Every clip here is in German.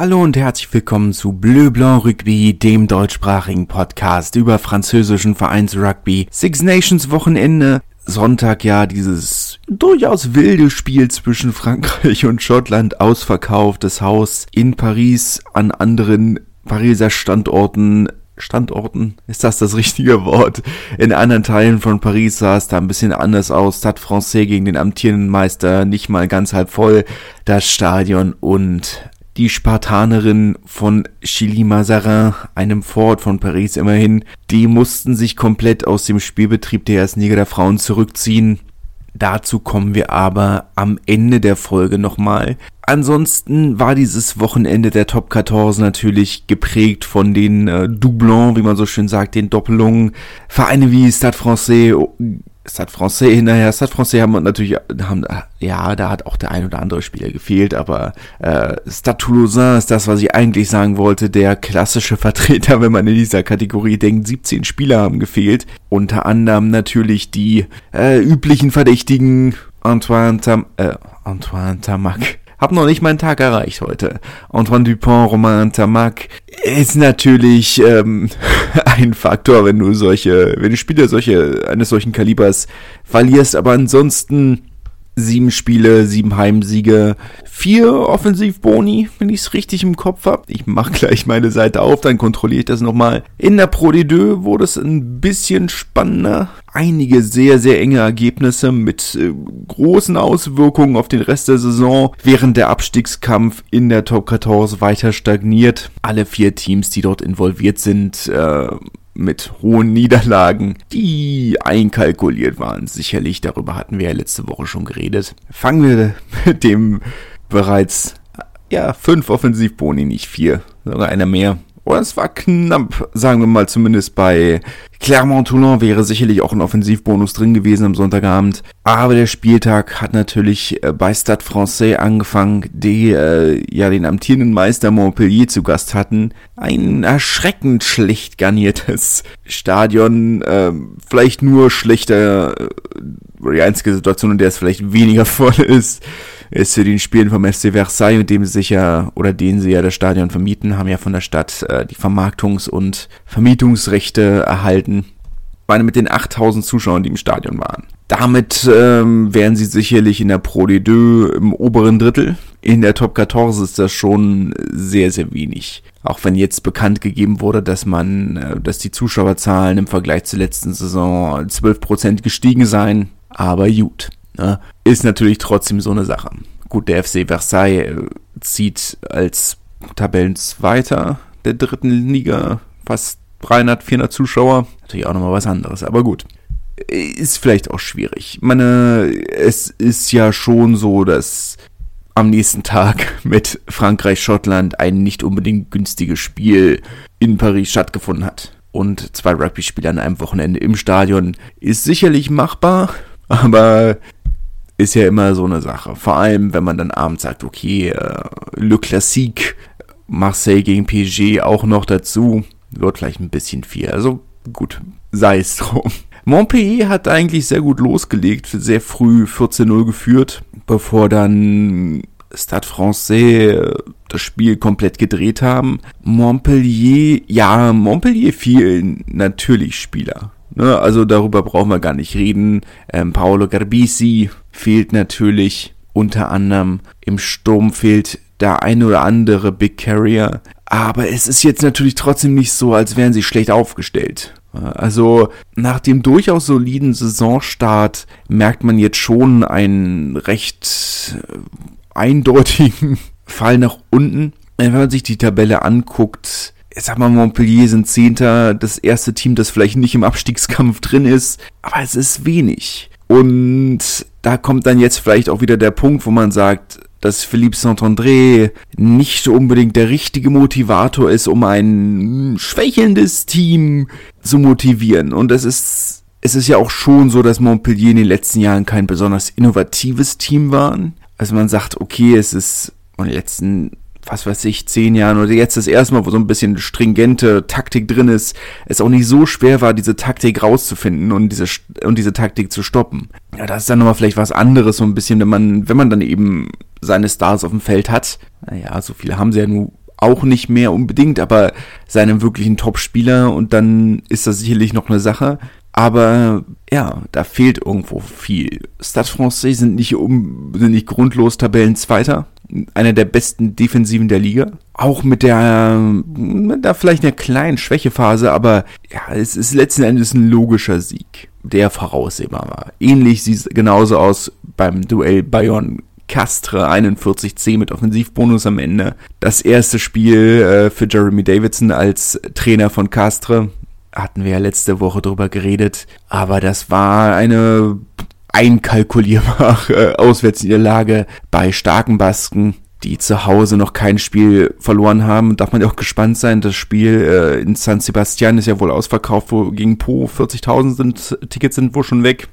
Hallo und herzlich willkommen zu Bleu Blanc Rugby, dem deutschsprachigen Podcast über französischen Vereinsrugby. Six Nations Wochenende. Sonntag ja dieses durchaus wilde Spiel zwischen Frankreich und Schottland ausverkauftes Haus in Paris an anderen Pariser Standorten Standorten, ist das das richtige Wort? In anderen Teilen von Paris sah es da ein bisschen anders aus. Stade Francais gegen den amtierenden Meister, nicht mal ganz halb voll, das Stadion und die Spartanerin von Chilly-Mazarin, einem Vorort von Paris immerhin, die mussten sich komplett aus dem Spielbetrieb der Erstliga der Frauen zurückziehen. Dazu kommen wir aber am Ende der Folge nochmal. Ansonsten war dieses Wochenende der Top 14 natürlich geprägt von den äh, Doublons, wie man so schön sagt, den Doppelungen. Vereine wie Stade Francais Stade Francais, naja, Stade Francais haben natürlich, haben, ja, da hat auch der ein oder andere Spieler gefehlt, aber äh, Stade Toulousain ist das, was ich eigentlich sagen wollte, der klassische Vertreter, wenn man in dieser Kategorie denkt, 17 Spieler haben gefehlt. Unter anderem natürlich die äh, üblichen Verdächtigen Antoine Tam, äh, Antoine Tamac, hab noch nicht meinen Tag erreicht heute. Antoine Dupont, Romain Tamac ist natürlich ähm, ein Faktor, wenn du solche, wenn du Spiele solche eines solchen Kalibers verlierst. Aber ansonsten sieben Spiele, sieben Heimsiege, vier Offensivboni, wenn ich es richtig im Kopf habe. Ich mache gleich meine Seite auf, dann kontrolliere ich das nochmal. In der Pro D2 wurde es ein bisschen spannender. Einige sehr, sehr enge Ergebnisse mit äh, großen Auswirkungen auf den Rest der Saison, während der Abstiegskampf in der Top 14 weiter stagniert. Alle vier Teams, die dort involviert sind, äh, mit hohen Niederlagen, die einkalkuliert waren. Sicherlich, darüber hatten wir ja letzte Woche schon geredet. Fangen wir mit dem bereits, ja, fünf Offensivboni, nicht vier, sogar einer mehr. Oder es war knapp, sagen wir mal zumindest bei Clermont-Toulon wäre sicherlich auch ein Offensivbonus drin gewesen am Sonntagabend. Aber der Spieltag hat natürlich äh, bei Stade Francais angefangen, die äh, ja den amtierenden Meister Montpellier zu Gast hatten. Ein erschreckend schlecht garniertes Stadion, äh, vielleicht nur schlechter, äh, die einzige Situation, in der es vielleicht weniger voll ist ist zu den Spielen vom FC Versailles, mit dem sie sich ja, oder denen sie ja das Stadion vermieten, haben ja von der Stadt äh, die Vermarktungs- und Vermietungsrechte erhalten. Meine, mit den 8000 Zuschauern, die im Stadion waren. Damit ähm, wären sie sicherlich in der Pro D2 im oberen Drittel. In der Top 14 ist das schon sehr, sehr wenig. Auch wenn jetzt bekannt gegeben wurde, dass man, äh, dass die Zuschauerzahlen im Vergleich zur letzten Saison 12% gestiegen seien. Aber gut. Ne? Ist natürlich trotzdem so eine Sache. Gut, der FC Versailles äh, zieht als Tabellenzweiter der dritten Liga fast 300, 400 Zuschauer. Natürlich auch nochmal was anderes, aber gut. Ist vielleicht auch schwierig. Ich meine, es ist ja schon so, dass am nächsten Tag mit Frankreich-Schottland ein nicht unbedingt günstiges Spiel in Paris stattgefunden hat. Und zwei Rugby-Spiele an einem Wochenende im Stadion ist sicherlich machbar, aber ist ja immer so eine Sache. Vor allem, wenn man dann abends sagt, okay, äh, Le Classique, Marseille gegen PSG auch noch dazu, wird vielleicht ein bisschen viel. Also gut, sei es drum. Montpellier hat eigentlich sehr gut losgelegt, sehr früh 14-0 geführt, bevor dann Stade Francais äh, das Spiel komplett gedreht haben. Montpellier, ja, Montpellier fielen natürlich Spieler. Ne, also darüber brauchen wir gar nicht reden. Ähm, Paolo Garbisi fehlt natürlich unter anderem. Im Sturm fehlt der ein oder andere Big Carrier. Aber es ist jetzt natürlich trotzdem nicht so, als wären sie schlecht aufgestellt. Also nach dem durchaus soliden Saisonstart merkt man jetzt schon einen recht äh, eindeutigen Fall nach unten. Wenn man sich die Tabelle anguckt, ich sag mal, Montpellier sind Zehnter, das erste Team, das vielleicht nicht im Abstiegskampf drin ist, aber es ist wenig. Und da kommt dann jetzt vielleicht auch wieder der Punkt, wo man sagt, dass Philippe Saint-André nicht unbedingt der richtige Motivator ist, um ein schwächelndes Team zu motivieren. Und es ist, es ist ja auch schon so, dass Montpellier in den letzten Jahren kein besonders innovatives Team waren. Also man sagt, okay, es ist in den letzten was weiß ich, zehn Jahren oder jetzt das erste Mal, wo so ein bisschen stringente Taktik drin ist, es auch nicht so schwer war, diese Taktik rauszufinden und diese, und diese Taktik zu stoppen. Ja, das ist dann nochmal vielleicht was anderes, so ein bisschen, wenn man, wenn man dann eben seine Stars auf dem Feld hat. Naja, so viele haben sie ja nun auch nicht mehr unbedingt, aber seinem wirklichen Top-Spieler und dann ist das sicherlich noch eine Sache. Aber ja, da fehlt irgendwo viel. Stade Francais sind nicht, um, sind nicht grundlos Tabellenzweiter. Einer der besten Defensiven der Liga. Auch mit der, mit der vielleicht einer kleinen Schwächephase, aber ja, es ist letzten Endes ein logischer Sieg, der voraussehbar war. Ähnlich sieht es genauso aus beim Duell Bayern Castre 41C mit Offensivbonus am Ende. Das erste Spiel äh, für Jeremy Davidson als Trainer von Castre hatten wir ja letzte Woche drüber geredet, aber das war eine einkalkulierbare Auswärtsniederlage bei starken Basken, die zu Hause noch kein Spiel verloren haben. Darf man ja auch gespannt sein. Das Spiel äh, in San Sebastian ist ja wohl ausverkauft, wo gegen Po 40.000 sind, Tickets sind wohl schon weg.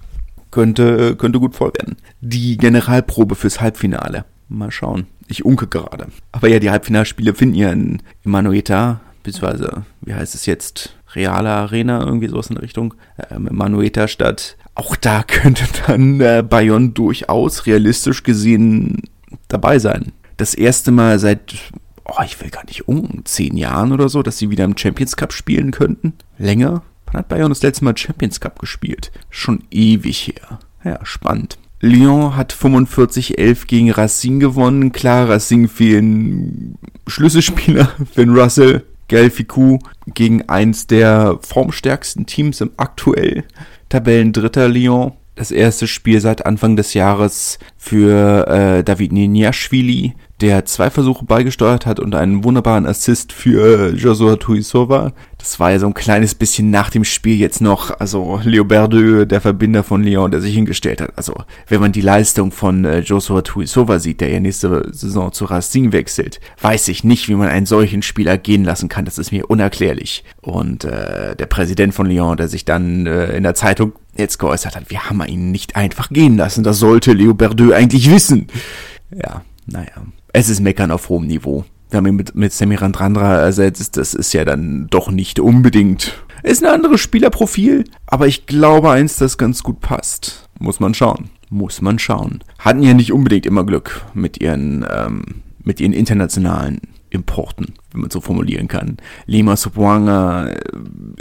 Könnte, könnte gut voll werden. Die Generalprobe fürs Halbfinale. Mal schauen. Ich unke gerade. Aber ja, die Halbfinalspiele finden ja in Emanueta, beziehungsweise, wie heißt es jetzt? Reale Arena, irgendwie sowas in der Richtung, ähm, Manueta statt. Auch da könnte dann äh, Bayonne durchaus realistisch gesehen dabei sein. Das erste Mal seit, oh, ich will gar nicht um, zehn Jahren oder so, dass sie wieder im Champions Cup spielen könnten. Länger? Wann hat Bayonne das letzte Mal Champions Cup gespielt? Schon ewig her. Ja, spannend. Lyon hat 45-11 gegen Racing gewonnen. Klar, Racing fehlen Schlüsselspieler. Finn Russell Gelfiku gegen eins der formstärksten Teams im aktuell Tabellendritter Lyon. Das erste Spiel seit Anfang des Jahres für äh, David Niniashvili, der zwei Versuche beigesteuert hat und einen wunderbaren Assist für Joshua Tuisova. Das war ja so ein kleines bisschen nach dem Spiel jetzt noch, also Leo Berdeux, der Verbinder von Lyon, der sich hingestellt hat. Also, wenn man die Leistung von äh, Joshua Tuisova sieht, der ja nächste Saison zu Racing wechselt, weiß ich nicht, wie man einen solchen Spieler gehen lassen kann. Das ist mir unerklärlich. Und äh, der Präsident von Lyon, der sich dann äh, in der Zeitung jetzt geäußert hat, wir haben ihn nicht einfach gehen lassen. Das sollte Leo Berdeux eigentlich wissen. Ja, naja es ist Meckern auf hohem Niveau. Wir haben ihn mit, mit Semirandrandra ersetzt, das ist ja dann doch nicht unbedingt. Ist ein anderes Spielerprofil, aber ich glaube eins, das ganz gut passt. Muss man schauen. Muss man schauen. Hatten ja nicht unbedingt immer Glück mit ihren, ähm, mit ihren internationalen Importen, wenn man so formulieren kann. Lima Subwanga äh,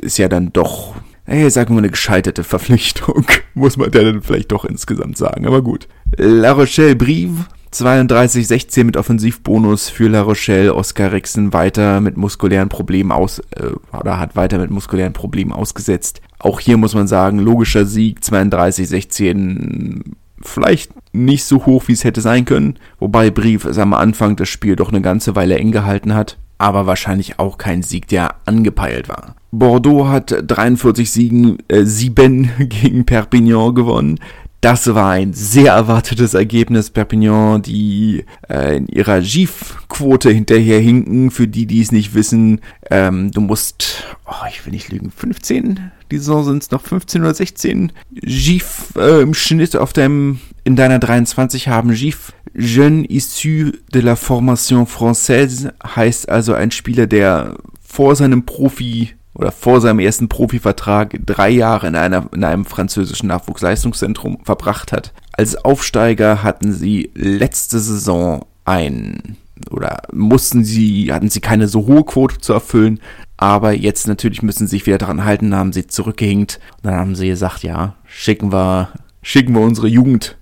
ist ja dann doch, ey, sagen wir eine gescheiterte Verpflichtung, muss man dann vielleicht doch insgesamt sagen, aber gut. La Rochelle Brive 32-16 mit Offensivbonus für La Rochelle. Oscar Rixen weiter mit muskulären Problemen aus, äh, oder hat weiter mit muskulären Problemen ausgesetzt. Auch hier muss man sagen, logischer Sieg, 32-16, vielleicht nicht so hoch, wie es hätte sein können. Wobei Brief es am Anfang das Spiel doch eine ganze Weile eng gehalten hat. Aber wahrscheinlich auch kein Sieg, der angepeilt war. Bordeaux hat 43 Siegen, äh, 7 gegen Perpignan gewonnen. Das war ein sehr erwartetes Ergebnis. Perpignan, die äh, in ihrer GIF-Quote hinterherhinken. Für die, die es nicht wissen, ähm, du musst, oh, ich will nicht lügen, 15? Die Saison sind es noch 15 oder 16 GIF äh, im Schnitt auf deinem, in deiner 23 haben. GIF, Jeune issu de la formation française, heißt also ein Spieler, der vor seinem Profi oder vor seinem ersten Profivertrag drei Jahre in, einer, in einem französischen Nachwuchsleistungszentrum verbracht hat. Als Aufsteiger hatten sie letzte Saison ein oder mussten sie, hatten sie keine so hohe Quote zu erfüllen, aber jetzt natürlich müssen sie sich wieder daran halten, haben sie zurückgehinkt und dann haben sie gesagt, ja, schicken wir, schicken wir unsere Jugend.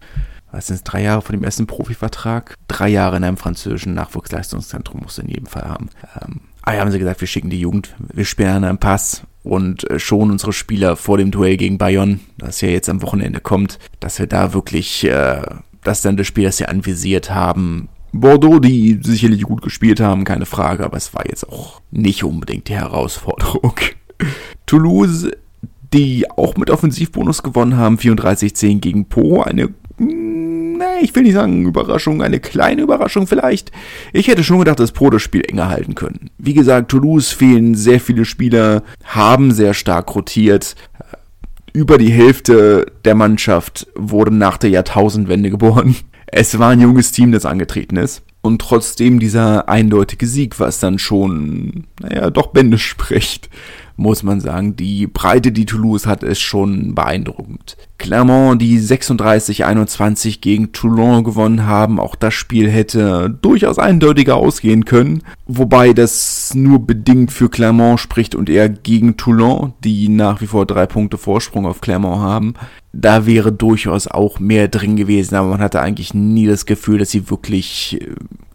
Was sind drei Jahre von dem ersten Profivertrag? Drei Jahre in einem französischen Nachwuchsleistungszentrum musst in jedem Fall haben. Ähm, Ah ja, haben sie gesagt, wir schicken die Jugend, wir sperren einen Pass und äh, schonen unsere Spieler vor dem Duell gegen Bayonne, das ja jetzt am Wochenende kommt, dass wir da wirklich, äh, dass dann das Spiel, das sie anvisiert haben, Bordeaux, die sicherlich gut gespielt haben, keine Frage, aber es war jetzt auch nicht unbedingt die Herausforderung. Toulouse, die auch mit Offensivbonus gewonnen haben, 34-10 gegen Po, eine nee, ich will nicht sagen Überraschung, eine kleine Überraschung vielleicht. Ich hätte schon gedacht, dass Pro das Spiel enger halten können. Wie gesagt, Toulouse fehlen sehr viele Spieler, haben sehr stark rotiert. Über die Hälfte der Mannschaft wurde nach der Jahrtausendwende geboren. Es war ein junges Team, das angetreten ist. Und trotzdem dieser eindeutige Sieg, was dann schon, naja, doch Bände spricht. Muss man sagen. Die Breite, die Toulouse hat, ist schon beeindruckend. Clermont, die 36-21 gegen Toulon gewonnen haben, auch das Spiel hätte durchaus eindeutiger ausgehen können. Wobei das nur bedingt für Clermont spricht und eher gegen Toulon, die nach wie vor drei Punkte Vorsprung auf Clermont haben. Da wäre durchaus auch mehr drin gewesen, aber man hatte eigentlich nie das Gefühl, dass sie wirklich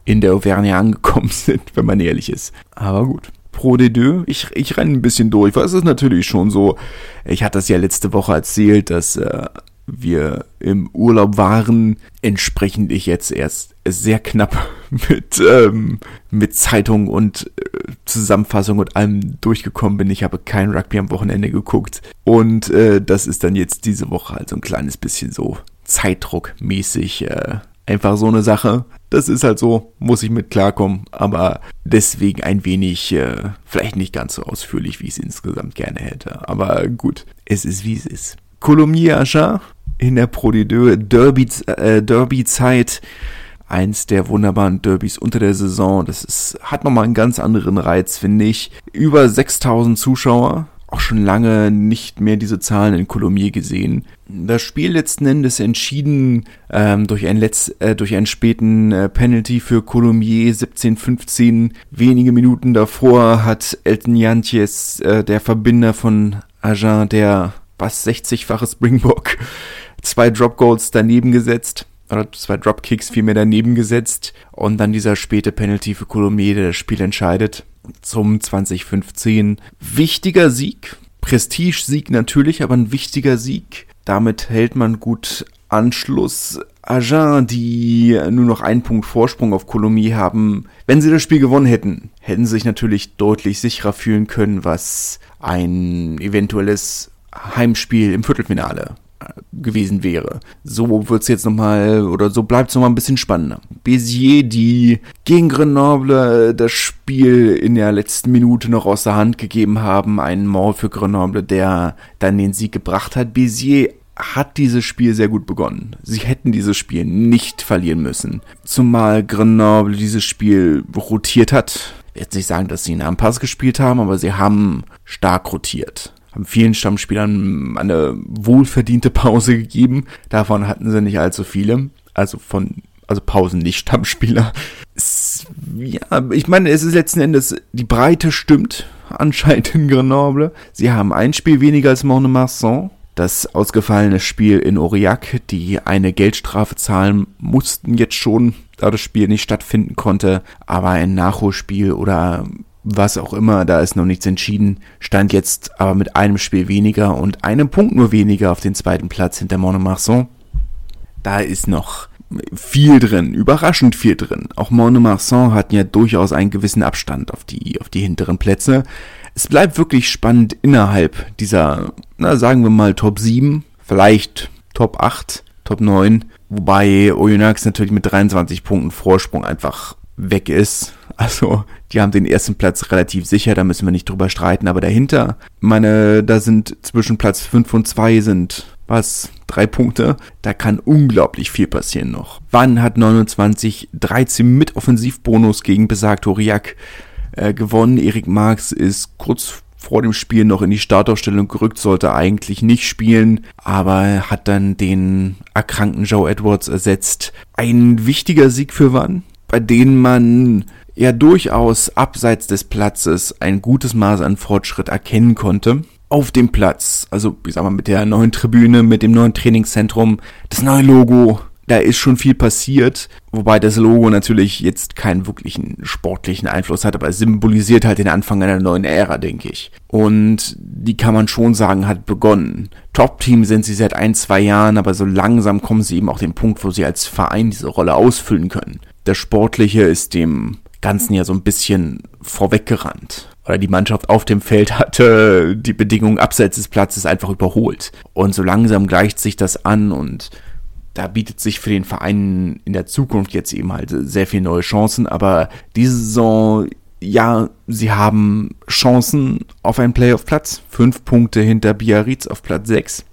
in der Auvergne angekommen sind, wenn man ehrlich ist. Aber gut. Pro de deux, ich, ich renne ein bisschen durch, weil es ist natürlich schon so, ich hatte das ja letzte Woche erzählt, dass äh, wir im Urlaub waren, entsprechend ich jetzt erst sehr knapp mit, ähm, mit Zeitung und äh, Zusammenfassung und allem durchgekommen bin. Ich habe kein Rugby am Wochenende geguckt. Und äh, das ist dann jetzt diese Woche halt so ein kleines bisschen so Zeitdruckmäßig äh, einfach so eine Sache. Das ist halt so, muss ich mit klarkommen, aber deswegen ein wenig, äh, vielleicht nicht ganz so ausführlich, wie ich es insgesamt gerne hätte. Aber gut, es ist wie es ist. Colomier Achat in der Pro Derby, äh, Derby Zeit. Eins der wunderbaren Derbys unter der Saison. Das ist, hat nochmal einen ganz anderen Reiz, finde ich. Über 6000 Zuschauer auch schon lange nicht mehr diese Zahlen in Colomiers gesehen. Das Spiel letzten Endes entschieden ähm, durch, einen Letz-, äh, durch einen späten äh, Penalty für Colomiers 17-15. Wenige Minuten davor hat Elton Jantjes, äh, der Verbinder von Agen, der was 60-fache Springbok, zwei Drop Goals daneben gesetzt oder zwei Dropkicks vielmehr daneben gesetzt und dann dieser späte Penalty für Colomiers, der das Spiel entscheidet zum 2015. Wichtiger Sieg, Prestigesieg natürlich, aber ein wichtiger Sieg. Damit hält man gut Anschluss. Agen, die nur noch einen Punkt Vorsprung auf Colomiers haben, wenn sie das Spiel gewonnen hätten, hätten sie sich natürlich deutlich sicherer fühlen können, was ein eventuelles Heimspiel im Viertelfinale gewesen wäre. So wird's jetzt nochmal, oder so bleibt's nochmal ein bisschen spannender. Bézier, die gegen Grenoble das Spiel in der letzten Minute noch aus der Hand gegeben haben, einen Maul für Grenoble, der dann den Sieg gebracht hat. Bézier hat dieses Spiel sehr gut begonnen. Sie hätten dieses Spiel nicht verlieren müssen. Zumal Grenoble dieses Spiel rotiert hat. Ich will jetzt nicht sagen, dass sie einen Pass gespielt haben, aber sie haben stark rotiert haben vielen Stammspielern eine wohlverdiente Pause gegeben. Davon hatten sie nicht allzu viele. Also von, also Pausen nicht Stammspieler. Es, ja, ich meine, es ist letzten Endes, die Breite stimmt anscheinend in Grenoble. Sie haben ein Spiel weniger als Mont-de-Marsan. Das ausgefallene Spiel in Aurillac, die eine Geldstrafe zahlen mussten jetzt schon, da das Spiel nicht stattfinden konnte. Aber ein Nachholspiel oder was auch immer, da ist noch nichts entschieden, stand jetzt aber mit einem Spiel weniger und einem Punkt nur weniger auf den zweiten Platz hinter Monomarsan. Da ist noch viel drin, überraschend viel drin. Auch Monomarsan hat ja durchaus einen gewissen Abstand auf die, auf die hinteren Plätze. Es bleibt wirklich spannend innerhalb dieser, na, sagen wir mal Top 7, vielleicht Top 8, Top 9, wobei Oyonnax natürlich mit 23 Punkten Vorsprung einfach weg ist. Also, die haben den ersten Platz relativ sicher, da müssen wir nicht drüber streiten, aber dahinter, meine, da sind zwischen Platz 5 und 2 sind, was, drei Punkte, da kann unglaublich viel passieren noch. Wann hat 29 13 mit Offensivbonus gegen besagt Horiak äh, gewonnen? Erik Marx ist kurz vor dem Spiel noch in die Startaufstellung gerückt, sollte eigentlich nicht spielen, aber hat dann den erkrankten Joe Edwards ersetzt. Ein wichtiger Sieg für Wann? Bei denen man ja durchaus abseits des Platzes ein gutes Maß an Fortschritt erkennen konnte. Auf dem Platz, also ich sag mal mit der neuen Tribüne, mit dem neuen Trainingszentrum, das neue Logo, da ist schon viel passiert, wobei das Logo natürlich jetzt keinen wirklichen sportlichen Einfluss hat, aber es symbolisiert halt den Anfang einer neuen Ära, denke ich. Und die kann man schon sagen, hat begonnen. Top-Team sind sie seit ein, zwei Jahren, aber so langsam kommen sie eben auch den Punkt, wo sie als Verein diese Rolle ausfüllen können. Das Sportliche ist dem Ganzen ja so ein bisschen vorweggerannt. Oder die Mannschaft auf dem Feld hatte die Bedingungen abseits des Platzes einfach überholt. Und so langsam gleicht sich das an und da bietet sich für den Verein in der Zukunft jetzt eben halt sehr viele neue Chancen. Aber diese Saison, ja, sie haben Chancen auf einen Playoff-Platz. Fünf Punkte hinter Biarritz auf Platz sechs.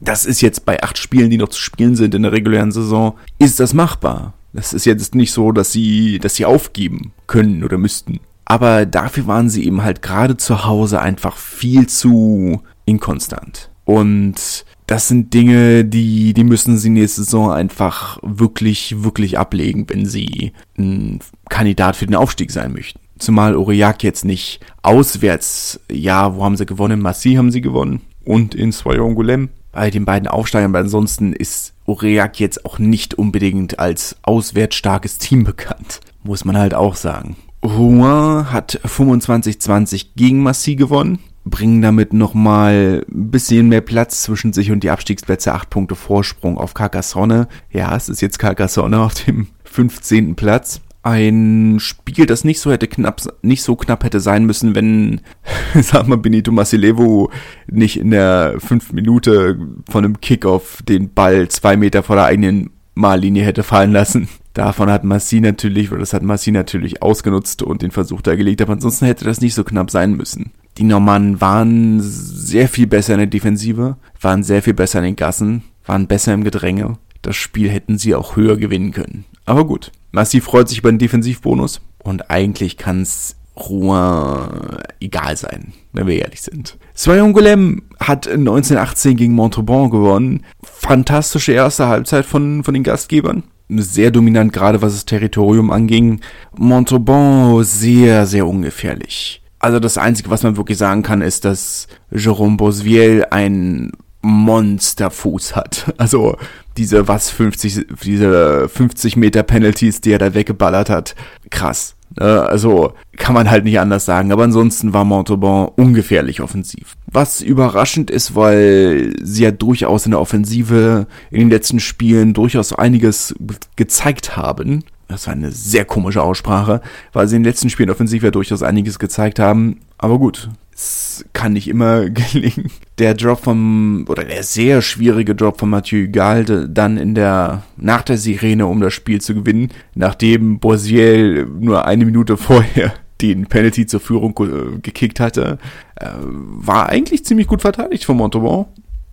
Das ist jetzt bei acht Spielen, die noch zu spielen sind in der regulären Saison, ist das machbar. Das ist jetzt nicht so, dass sie, dass sie aufgeben können oder müssten. aber dafür waren sie eben halt gerade zu Hause einfach viel zu inkonstant. Und das sind Dinge, die, die müssen sie nächste Saison einfach wirklich, wirklich ablegen, wenn sie ein Kandidat für den Aufstieg sein möchten. Zumal Aurillac jetzt nicht auswärts, ja, wo haben sie gewonnen? In Massy haben sie gewonnen und in Soyongulem bei den beiden Aufsteigern. Aber ansonsten ist Aurillac jetzt auch nicht unbedingt als auswärts starkes Team bekannt. Muss man halt auch sagen. Rouen hat 25-20 gegen Massy gewonnen bringen damit nochmal ein bisschen mehr Platz zwischen sich und die Abstiegsplätze. Acht Punkte Vorsprung auf Carcassonne. Ja, es ist jetzt Carcassonne auf dem 15. Platz. Ein Spiel, das nicht so hätte knapp, nicht so knapp hätte sein müssen, wenn, sag mal, Benito Masilevo nicht in der fünf Minute von einem Kickoff den Ball zwei Meter vor der eigenen Mahllinie hätte fallen lassen. Davon hat Massi natürlich, oder das hat Massi natürlich ausgenutzt und den Versuch da gelegt, aber ansonsten hätte das nicht so knapp sein müssen. Die Normannen waren sehr viel besser in der Defensive, waren sehr viel besser in den Gassen, waren besser im Gedränge. Das Spiel hätten sie auch höher gewinnen können. Aber gut, Massi freut sich über den Defensivbonus und eigentlich kann es Rouen egal sein, wenn wir ehrlich sind. Soyongolem hat 1918 gegen Montauban gewonnen. Fantastische erste Halbzeit von, von den Gastgebern. Sehr dominant, gerade was das Territorium anging. Montauban sehr, sehr ungefährlich. Also das Einzige, was man wirklich sagen kann, ist, dass Jérôme Bosviel ein Monsterfuß hat. Also diese was 50 diese 50 Meter Penalties, die er da weggeballert hat, krass. Ne? Also kann man halt nicht anders sagen. Aber ansonsten war Montauban ungefährlich offensiv. Was überraschend ist, weil sie ja durchaus in der Offensive in den letzten Spielen durchaus einiges gezeigt haben das war eine sehr komische Aussprache, weil sie in den letzten Spielen offensiv ja durchaus einiges gezeigt haben. Aber gut, es kann nicht immer gelingen. Der Drop vom, oder der sehr schwierige Drop von Mathieu Galde dann in der, nach der Sirene, um das Spiel zu gewinnen, nachdem Boisiel nur eine Minute vorher den Penalty zur Führung gekickt hatte, äh, war eigentlich ziemlich gut verteidigt von Montauban.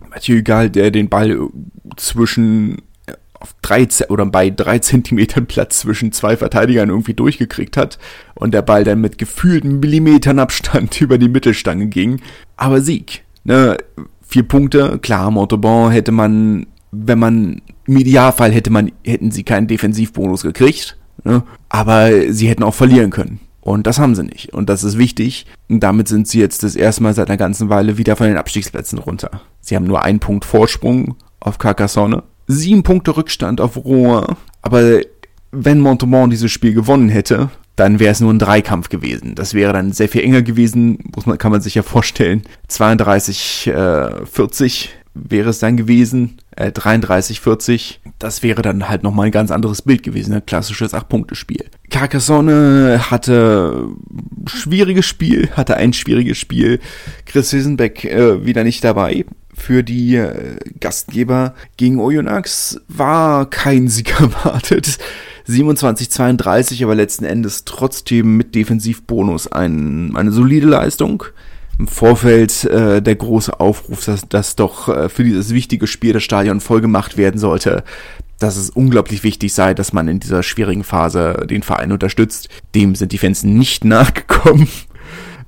Mathieu Gall, der den Ball zwischen auf drei oder bei drei Zentimetern Platz zwischen zwei Verteidigern irgendwie durchgekriegt hat und der Ball dann mit gefühlten Millimetern Abstand über die Mittelstange ging. Aber Sieg. Ne? Vier Punkte, klar, Montauban hätte man, wenn man, im Idealfall hätte man, hätten sie keinen Defensivbonus gekriegt, ne? aber sie hätten auch verlieren können. Und das haben sie nicht. Und das ist wichtig. Und damit sind sie jetzt das erste Mal seit einer ganzen Weile wieder von den Abstiegsplätzen runter. Sie haben nur einen Punkt Vorsprung auf Carcassonne sieben Punkte Rückstand auf Rouen. Aber wenn Montauban dieses Spiel gewonnen hätte, dann wäre es nur ein Dreikampf gewesen. Das wäre dann sehr viel enger gewesen, muss man, kann man sich ja vorstellen. 32, äh, 40 wäre es dann gewesen, äh, 33, 40. Das wäre dann halt nochmal ein ganz anderes Bild gewesen, ein klassisches Acht-Punkte-Spiel. Carcassonne hatte schwieriges Spiel, hatte ein schwieriges Spiel. Chris Wissenbeck äh, wieder nicht dabei für die äh, Gastgeber gegen Oyonnax war kein Sieg erwartet. 27-32, aber letzten Endes trotzdem mit Defensivbonus ein, eine solide Leistung. Im Vorfeld äh, der große Aufruf, dass, dass doch äh, für dieses wichtige Spiel das Stadion vollgemacht werden sollte, dass es unglaublich wichtig sei, dass man in dieser schwierigen Phase den Verein unterstützt. Dem sind die Fans nicht nachgekommen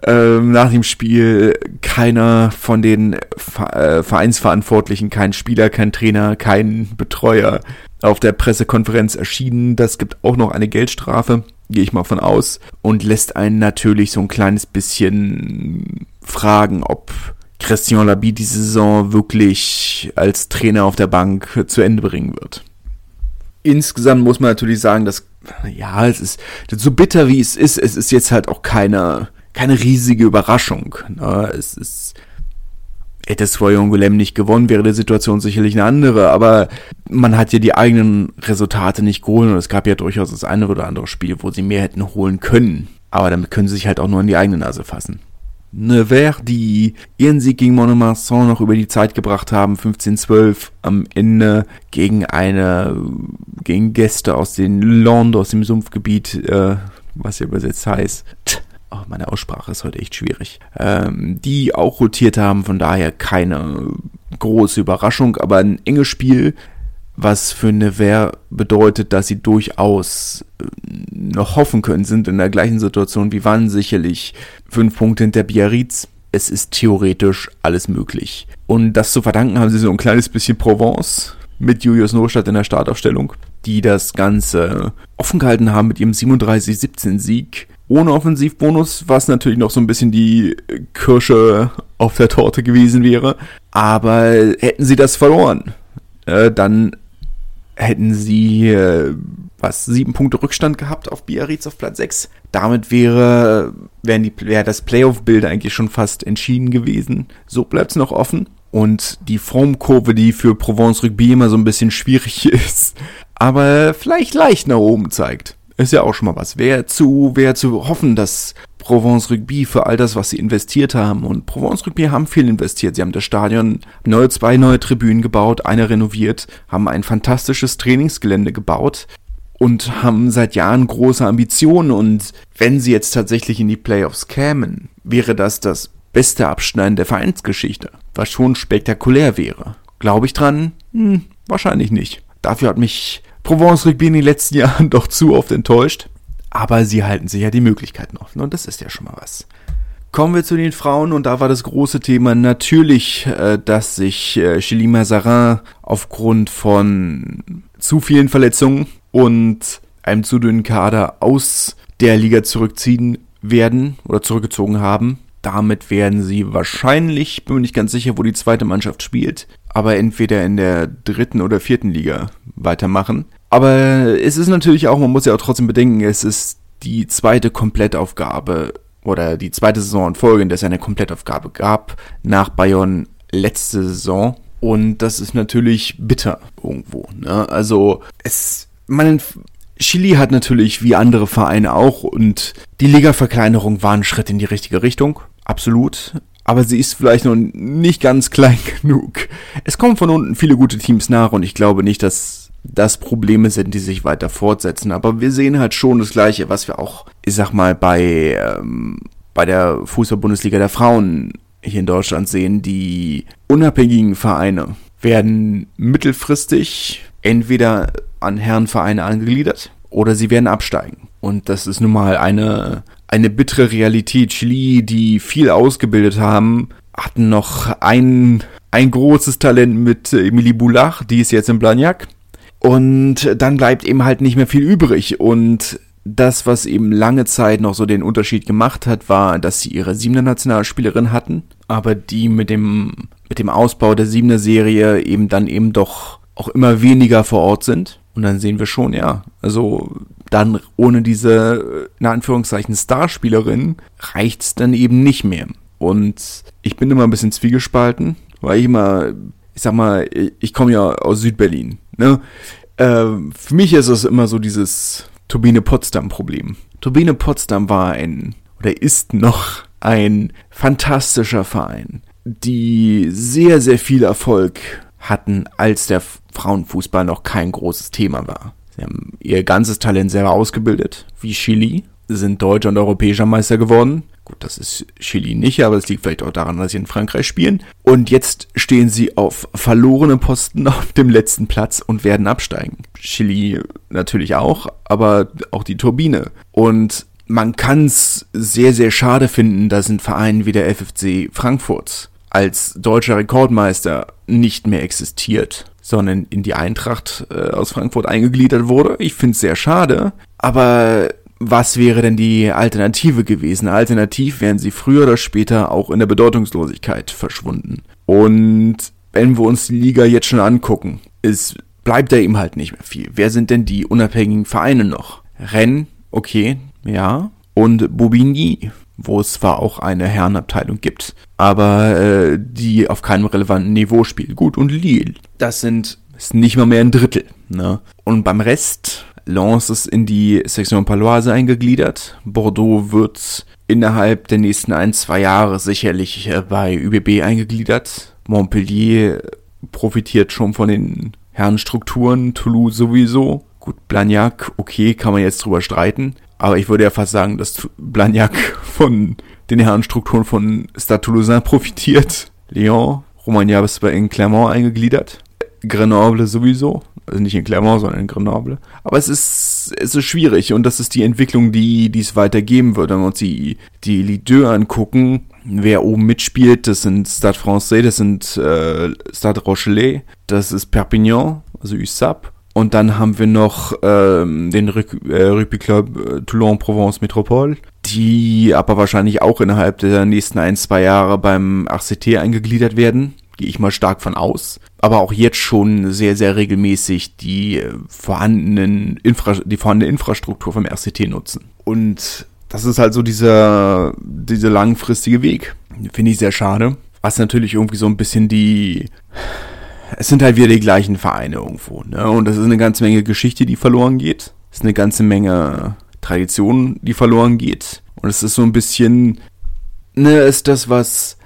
ähm, nach dem Spiel keiner von den äh, Vereinsverantwortlichen, kein Spieler, kein Trainer, kein Betreuer auf der Pressekonferenz erschienen. Das gibt auch noch eine Geldstrafe, gehe ich mal von aus, und lässt einen natürlich so ein kleines bisschen fragen, ob Christian Labi diese Saison wirklich als Trainer auf der Bank zu Ende bringen wird. Insgesamt muss man natürlich sagen, dass, ja, es ist so bitter wie es ist, es ist jetzt halt auch keine keine riesige Überraschung. Ne? Es ist, hätte Soyongulem nicht gewonnen, wäre die Situation sicherlich eine andere, aber man hat ja die eigenen Resultate nicht geholt und es gab ja durchaus das eine oder andere Spiel, wo sie mehr hätten holen können. Aber damit können sie sich halt auch nur in die eigene Nase fassen. Nevers, die ihren Sieg gegen Monomarsan noch über die Zeit gebracht haben, 15-12 am Ende gegen eine, gegen Gäste aus den Landes, aus dem Sumpfgebiet, äh, was ja übersetzt heißt oh, meine Aussprache ist heute echt schwierig, ähm, die auch rotiert haben, von daher keine große Überraschung, aber ein enges Spiel, was für Nevers bedeutet, dass sie durchaus äh, noch hoffen können, sind in der gleichen Situation wie wann sicherlich fünf Punkte hinter Biarritz. Es ist theoretisch alles möglich. Und das zu verdanken haben sie so ein kleines bisschen Provence mit Julius Nostadt in der Startaufstellung, die das Ganze offen gehalten haben mit ihrem 37-17-Sieg. Ohne Offensivbonus, was natürlich noch so ein bisschen die Kirsche auf der Torte gewesen wäre. Aber hätten sie das verloren, äh, dann hätten sie äh, was sieben Punkte Rückstand gehabt auf Biarritz auf Platz 6. Damit wäre wären die wäre das Playoff-Bild eigentlich schon fast entschieden gewesen. So bleibt es noch offen. Und die Formkurve, die für Provence Rugby immer so ein bisschen schwierig ist, aber vielleicht leicht nach oben zeigt. Ist ja auch schon mal was. Wäre zu, wäre zu hoffen, dass Provence Rugby für all das, was sie investiert haben. Und Provence Rugby haben viel investiert. Sie haben das Stadion neue, zwei neue Tribünen gebaut, eine renoviert, haben ein fantastisches Trainingsgelände gebaut und haben seit Jahren große Ambitionen. Und wenn sie jetzt tatsächlich in die Playoffs kämen, wäre das das beste Abschneiden der Vereinsgeschichte, was schon spektakulär wäre. Glaube ich dran? Hm, wahrscheinlich nicht. Dafür hat mich Provence Rugby in den letzten Jahren doch zu oft enttäuscht. Aber sie halten sich ja die Möglichkeiten offen und das ist ja schon mal was. Kommen wir zu den Frauen und da war das große Thema natürlich, äh, dass sich äh, Chili Mazarin aufgrund von zu vielen Verletzungen und einem zu dünnen Kader aus der Liga zurückziehen werden oder zurückgezogen haben. Damit werden sie wahrscheinlich, bin mir nicht ganz sicher, wo die zweite Mannschaft spielt, aber entweder in der dritten oder vierten Liga weitermachen. Aber es ist natürlich auch, man muss ja auch trotzdem bedenken, es ist die zweite Komplettaufgabe oder die zweite Saison in Folge, in der es eine Komplettaufgabe gab, nach Bayern letzte Saison. Und das ist natürlich bitter irgendwo. Ne? Also es, man, Chili hat natürlich wie andere Vereine auch und die Liga-Verkleinerung war ein Schritt in die richtige Richtung, absolut. Aber sie ist vielleicht noch nicht ganz klein genug. Es kommen von unten viele gute Teams nach und ich glaube nicht, dass das Probleme sind, die sich weiter fortsetzen. Aber wir sehen halt schon das Gleiche, was wir auch, ich sag mal, bei, ähm, bei der Fußball-Bundesliga der Frauen hier in Deutschland sehen. Die unabhängigen Vereine werden mittelfristig entweder an Herrenvereine angegliedert oder sie werden absteigen. Und das ist nun mal eine, eine bittere Realität. Chili, die viel ausgebildet haben, hatten noch ein, ein großes Talent mit Emilie Boulach, die ist jetzt in Blagnac. Und dann bleibt eben halt nicht mehr viel übrig. Und das, was eben lange Zeit noch so den Unterschied gemacht hat, war, dass sie ihre Siebener Nationalspielerin hatten, aber die mit dem, mit dem Ausbau der Siebener Serie eben dann eben doch auch immer weniger vor Ort sind. Und dann sehen wir schon, ja, also dann ohne diese, in Anführungszeichen, Starspielerin reicht's dann eben nicht mehr. Und ich bin immer ein bisschen zwiegespalten, weil ich immer, ich sag mal, ich komme ja aus Südberlin Ne? Äh, für mich ist es immer so dieses Turbine Potsdam-Problem. Turbine Potsdam war ein oder ist noch ein fantastischer Verein, die sehr, sehr viel Erfolg hatten, als der Frauenfußball noch kein großes Thema war. Sie haben ihr ganzes Talent selber ausgebildet, wie Chili, sind deutscher und europäischer Meister geworden, Gut, das ist Chili nicht, aber es liegt vielleicht auch daran, dass sie in Frankreich spielen. Und jetzt stehen sie auf verlorenen Posten auf dem letzten Platz und werden absteigen. Chili natürlich auch, aber auch die Turbine. Und man kann es sehr, sehr schade finden, dass ein Verein wie der FFC Frankfurt als deutscher Rekordmeister nicht mehr existiert, sondern in die Eintracht äh, aus Frankfurt eingegliedert wurde. Ich finde es sehr schade, aber was wäre denn die Alternative gewesen? Alternativ wären sie früher oder später auch in der Bedeutungslosigkeit verschwunden. Und wenn wir uns die Liga jetzt schon angucken, es bleibt da eben halt nicht mehr viel. Wer sind denn die unabhängigen Vereine noch? Rennes, okay, ja. Und Bobigny, wo es zwar auch eine Herrenabteilung gibt, aber äh, die auf keinem relevanten Niveau spielt. Gut, und Lille, das sind ist nicht mal mehr ein Drittel. Ne? Und beim Rest Lens ist in die Section Paloise eingegliedert. Bordeaux wird innerhalb der nächsten ein, zwei Jahre sicherlich äh, bei ÜBB eingegliedert. Montpellier profitiert schon von den Herrenstrukturen, Toulouse sowieso. Gut, Blagnac, okay, kann man jetzt drüber streiten. Aber ich würde ja fast sagen, dass Blagnac von den Herrenstrukturen von Stade Toulousain profitiert. Lyon, Romagna ist bei in Clermont eingegliedert. Grenoble sowieso. Also nicht in Clermont, sondern in Grenoble. Aber es ist, es ist schwierig und das ist die Entwicklung, die, die es weitergeben wird. Wenn wir uns die, die Ligue angucken, wer oben mitspielt, das sind Stade Francais, das sind äh, Stade Rochelet, das ist Perpignan, also USAP. Und dann haben wir noch ähm, den äh, Rugby Club äh, Toulon-Provence Métropole, die aber wahrscheinlich auch innerhalb der nächsten ein, zwei Jahre beim RCT eingegliedert werden. Gehe ich mal stark von aus. Aber auch jetzt schon sehr, sehr regelmäßig die äh, vorhandenen Infra die vorhandene Infrastruktur vom RCT nutzen. Und das ist halt so dieser, dieser langfristige Weg. Finde ich sehr schade. Was natürlich irgendwie so ein bisschen die, es sind halt wieder die gleichen Vereine irgendwo, ne? Und das ist eine ganze Menge Geschichte, die verloren geht. Es ist eine ganze Menge Tradition, die verloren geht. Und es ist so ein bisschen, ne, ist das, was,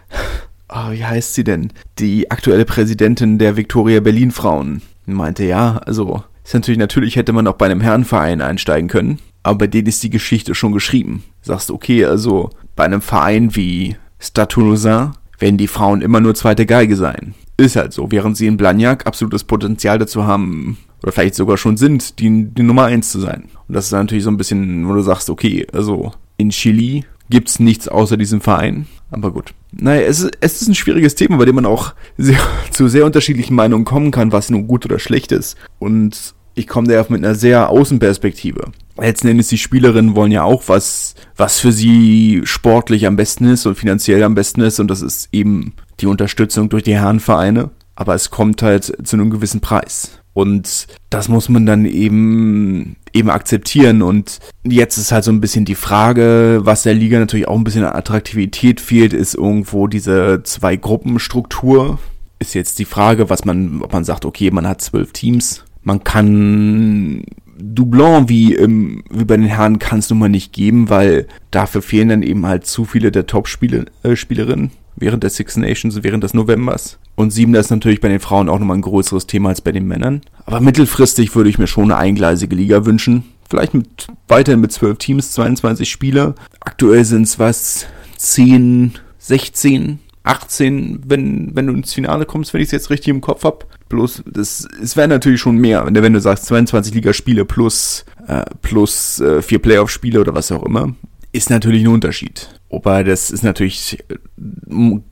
oh, wie heißt sie denn? Die aktuelle Präsidentin der Victoria Berlin Frauen meinte, ja, also, ist natürlich, natürlich hätte man auch bei einem Herrenverein einsteigen können aber bei denen ist die Geschichte schon geschrieben. Sagst, okay, also bei einem Verein wie Stade Toulousain werden die Frauen immer nur zweite Geige sein. Ist halt so, während sie in Blagnac absolutes Potenzial dazu haben, oder vielleicht sogar schon sind, die, die Nummer eins zu sein. Und das ist natürlich so ein bisschen, wo du sagst, okay, also in Chili gibt's nichts außer diesem Verein. Aber gut. Naja, es ist, es ist ein schwieriges Thema, bei dem man auch sehr, zu sehr unterschiedlichen Meinungen kommen kann, was nun gut oder schlecht ist. Und ich komme da mit einer sehr Außenperspektive. Letzten Endes die Spielerinnen wollen ja auch was, was für sie sportlich am besten ist und finanziell am besten ist und das ist eben die Unterstützung durch die Herrenvereine. Aber es kommt halt zu einem gewissen Preis. Und das muss man dann eben, eben akzeptieren. Und jetzt ist halt so ein bisschen die Frage, was der Liga natürlich auch ein bisschen an Attraktivität fehlt, ist irgendwo diese Zwei-Gruppen-Struktur. Ist jetzt die Frage, was man, ob man sagt, okay, man hat zwölf Teams. Man kann Doublon wie, im, wie bei den Herren kann es nun mal nicht geben, weil dafür fehlen dann eben halt zu viele der Top-Spielerinnen äh, während der Six Nations, während des Novembers. Und sieben, das ist natürlich bei den Frauen auch nochmal ein größeres Thema als bei den Männern. Aber mittelfristig würde ich mir schon eine eingleisige Liga wünschen. Vielleicht mit, weiterhin mit zwölf Teams, 22 Spieler. Aktuell sind es was, 10, 16, 18, wenn, wenn du ins Finale kommst, wenn ich es jetzt richtig im Kopf hab. Bloß, das, es wäre natürlich schon mehr, wenn du, wenn du sagst 22 Ligaspiele plus, äh, plus äh, vier Playoff-Spiele oder was auch immer, ist natürlich ein Unterschied. Wobei das ist natürlich,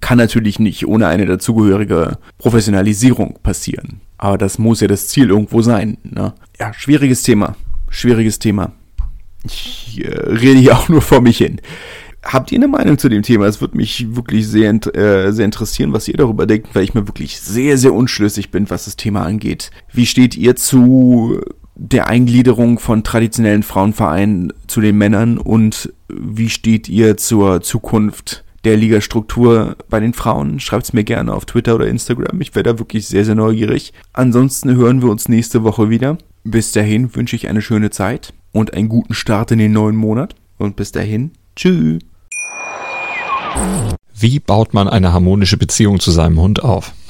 kann natürlich nicht ohne eine dazugehörige Professionalisierung passieren. Aber das muss ja das Ziel irgendwo sein. Ne? Ja, schwieriges Thema. Schwieriges Thema. Ich äh, rede hier auch nur vor mich hin. Habt ihr eine Meinung zu dem Thema? Es würde mich wirklich sehr, äh, sehr interessieren, was ihr darüber denkt, weil ich mir wirklich sehr, sehr unschlüssig bin, was das Thema angeht. Wie steht ihr zu der Eingliederung von traditionellen Frauenvereinen zu den Männern und wie steht ihr zur Zukunft der Ligastruktur bei den Frauen? Schreibt's mir gerne auf Twitter oder Instagram. Ich wäre da wirklich sehr, sehr neugierig. Ansonsten hören wir uns nächste Woche wieder. Bis dahin wünsche ich eine schöne Zeit und einen guten Start in den neuen Monat. Und bis dahin, tschüss. Wie baut man eine harmonische Beziehung zu seinem Hund auf?